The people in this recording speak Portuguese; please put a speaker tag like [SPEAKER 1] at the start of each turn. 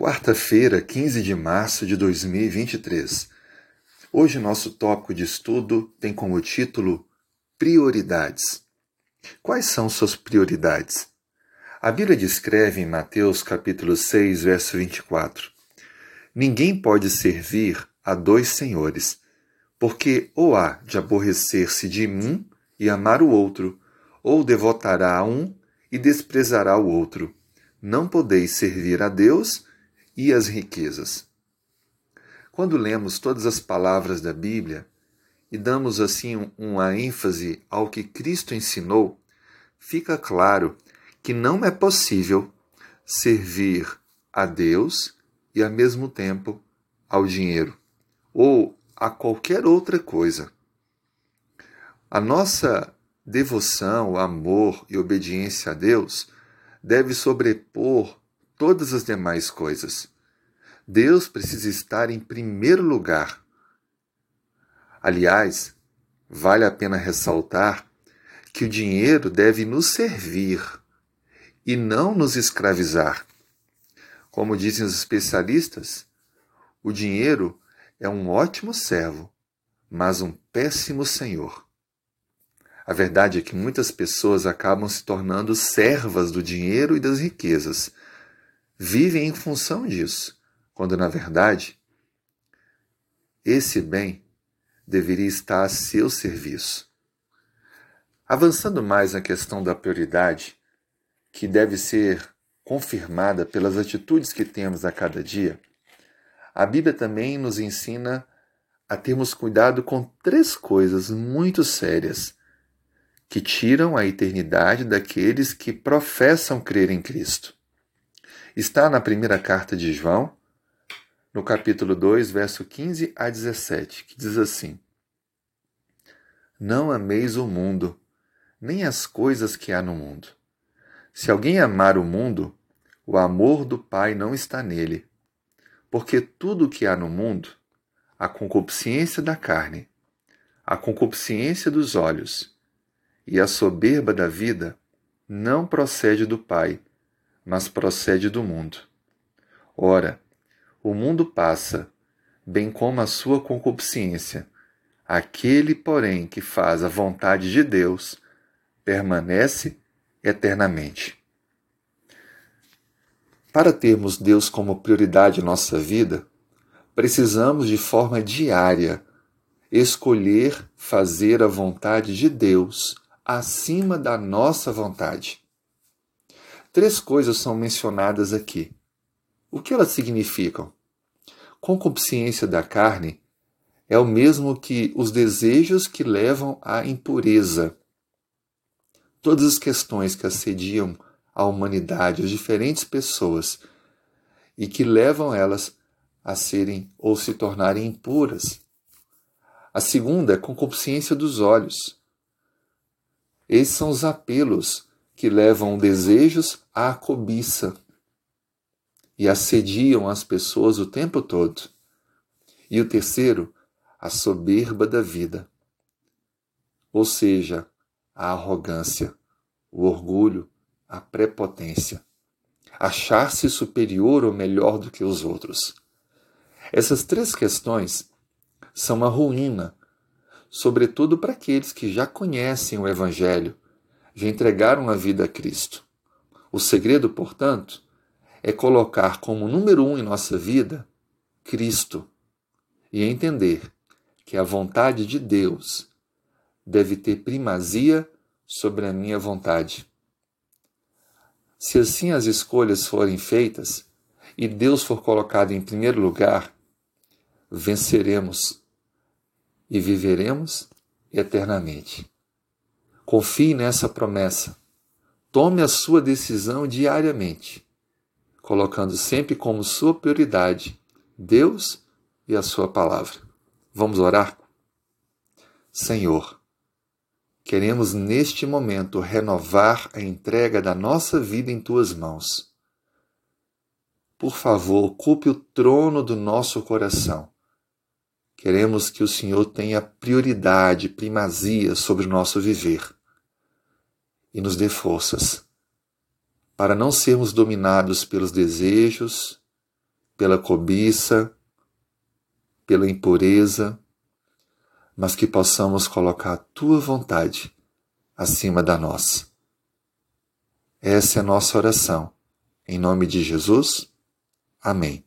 [SPEAKER 1] Quarta-feira, 15 de março de 2023. Hoje nosso tópico de estudo tem como título Prioridades. Quais são suas prioridades? A Bíblia descreve em Mateus capítulo 6, verso 24: Ninguém pode servir a dois senhores, porque ou há de aborrecer-se de mim e amar o outro, ou devotará a um e desprezará o outro. Não podeis servir a Deus e as riquezas. Quando lemos todas as palavras da Bíblia e damos assim uma ênfase ao que Cristo ensinou, fica claro que não é possível servir a Deus e ao mesmo tempo ao dinheiro ou a qualquer outra coisa. A nossa devoção, amor e obediência a Deus deve sobrepor todas as demais coisas. Deus precisa estar em primeiro lugar. Aliás, vale a pena ressaltar que o dinheiro deve nos servir e não nos escravizar. Como dizem os especialistas, o dinheiro é um ótimo servo, mas um péssimo senhor. A verdade é que muitas pessoas acabam se tornando servas do dinheiro e das riquezas, vivem em função disso, quando na verdade esse bem deveria estar a seu serviço. Avançando mais na questão da prioridade, que deve ser confirmada pelas atitudes que temos a cada dia, a Bíblia também nos ensina a termos cuidado com três coisas muito sérias que tiram a eternidade daqueles que professam crer em Cristo está na primeira carta de João, no capítulo 2, verso 15 a 17, que diz assim: Não ameis o mundo, nem as coisas que há no mundo. Se alguém amar o mundo, o amor do Pai não está nele. Porque tudo o que há no mundo, a concupiscência da carne, a concupiscência dos olhos e a soberba da vida, não procede do Pai, mas procede do mundo. Ora, o mundo passa, bem como a sua concupiscência. Aquele, porém, que faz a vontade de Deus, permanece eternamente. Para termos Deus como prioridade em nossa vida, precisamos de forma diária escolher fazer a vontade de Deus acima da nossa vontade. Três coisas são mencionadas aqui. O que elas significam? Concupiscência da carne é o mesmo que os desejos que levam à impureza. Todas as questões que assediam a humanidade, as diferentes pessoas, e que levam elas a serem ou se tornarem impuras. A segunda é concupiscência dos olhos. Esses são os apelos que levam desejos à cobiça e assediam as pessoas o tempo todo. E o terceiro, a soberba da vida, ou seja, a arrogância, o orgulho, a prepotência, achar-se superior ou melhor do que os outros. Essas três questões são uma ruína, sobretudo para aqueles que já conhecem o Evangelho já entregaram a vida a Cristo. O segredo, portanto, é colocar como número um em nossa vida Cristo e entender que a vontade de Deus deve ter primazia sobre a minha vontade. Se assim as escolhas forem feitas e Deus for colocado em primeiro lugar, venceremos e viveremos eternamente. Confie nessa promessa. Tome a sua decisão diariamente, colocando sempre como sua prioridade Deus e a sua palavra. Vamos orar? Senhor, queremos neste momento renovar a entrega da nossa vida em tuas mãos. Por favor, ocupe o trono do nosso coração. Queremos que o Senhor tenha prioridade, primazia sobre o nosso viver e nos dê forças para não sermos dominados pelos desejos pela cobiça, pela impureza, mas que possamos colocar a tua vontade acima da nossa. Essa é a nossa oração. Em nome de Jesus, amém.